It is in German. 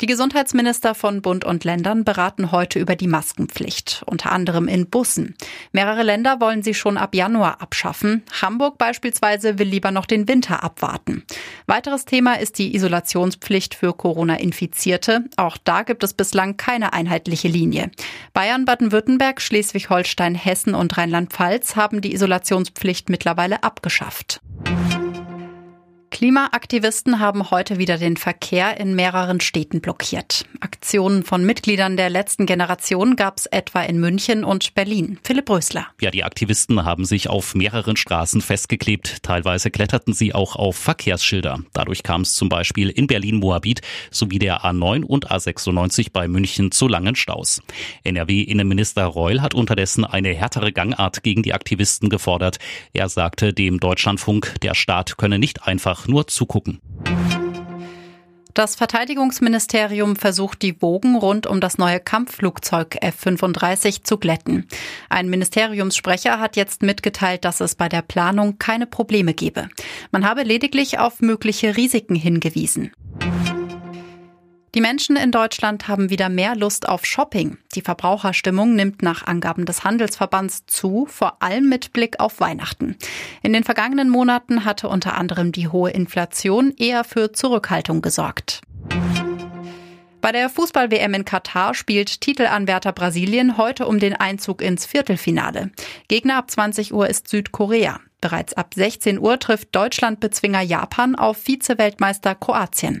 Die Gesundheitsminister von Bund und Ländern beraten heute über die Maskenpflicht, unter anderem in Bussen. Mehrere Länder wollen sie schon ab Januar abschaffen. Hamburg beispielsweise will lieber noch den Winter abwarten. Weiteres Thema ist die Isolationspflicht für Corona-Infizierte. Auch da gibt es bislang keine einheitliche Linie. Bayern, Baden-Württemberg, Schleswig-Holstein, Hessen und Rheinland-Pfalz haben die Isolationspflicht mittlerweile abgeschafft. Klimaaktivisten haben heute wieder den Verkehr in mehreren Städten blockiert. Aktionen von Mitgliedern der letzten Generation gab es etwa in München und Berlin. Philipp Rösler. Ja, die Aktivisten haben sich auf mehreren Straßen festgeklebt. Teilweise kletterten sie auch auf Verkehrsschilder. Dadurch kam es zum Beispiel in Berlin-Moabit sowie der A9 und A96 bei München zu langen Staus. NRW-Innenminister Reul hat unterdessen eine härtere Gangart gegen die Aktivisten gefordert. Er sagte dem Deutschlandfunk, der Staat könne nicht einfach nur zugucken. Das Verteidigungsministerium versucht die Wogen rund um das neue Kampfflugzeug F-35 zu glätten. Ein Ministeriumssprecher hat jetzt mitgeteilt, dass es bei der Planung keine Probleme gebe. Man habe lediglich auf mögliche Risiken hingewiesen. Die Menschen in Deutschland haben wieder mehr Lust auf Shopping. Die Verbraucherstimmung nimmt nach Angaben des Handelsverbands zu, vor allem mit Blick auf Weihnachten. In den vergangenen Monaten hatte unter anderem die hohe Inflation eher für Zurückhaltung gesorgt. Bei der Fußball-WM in Katar spielt Titelanwärter Brasilien heute um den Einzug ins Viertelfinale. Gegner ab 20 Uhr ist Südkorea. Bereits ab 16 Uhr trifft Deutschland-Bezwinger Japan auf Vize-Weltmeister Kroatien.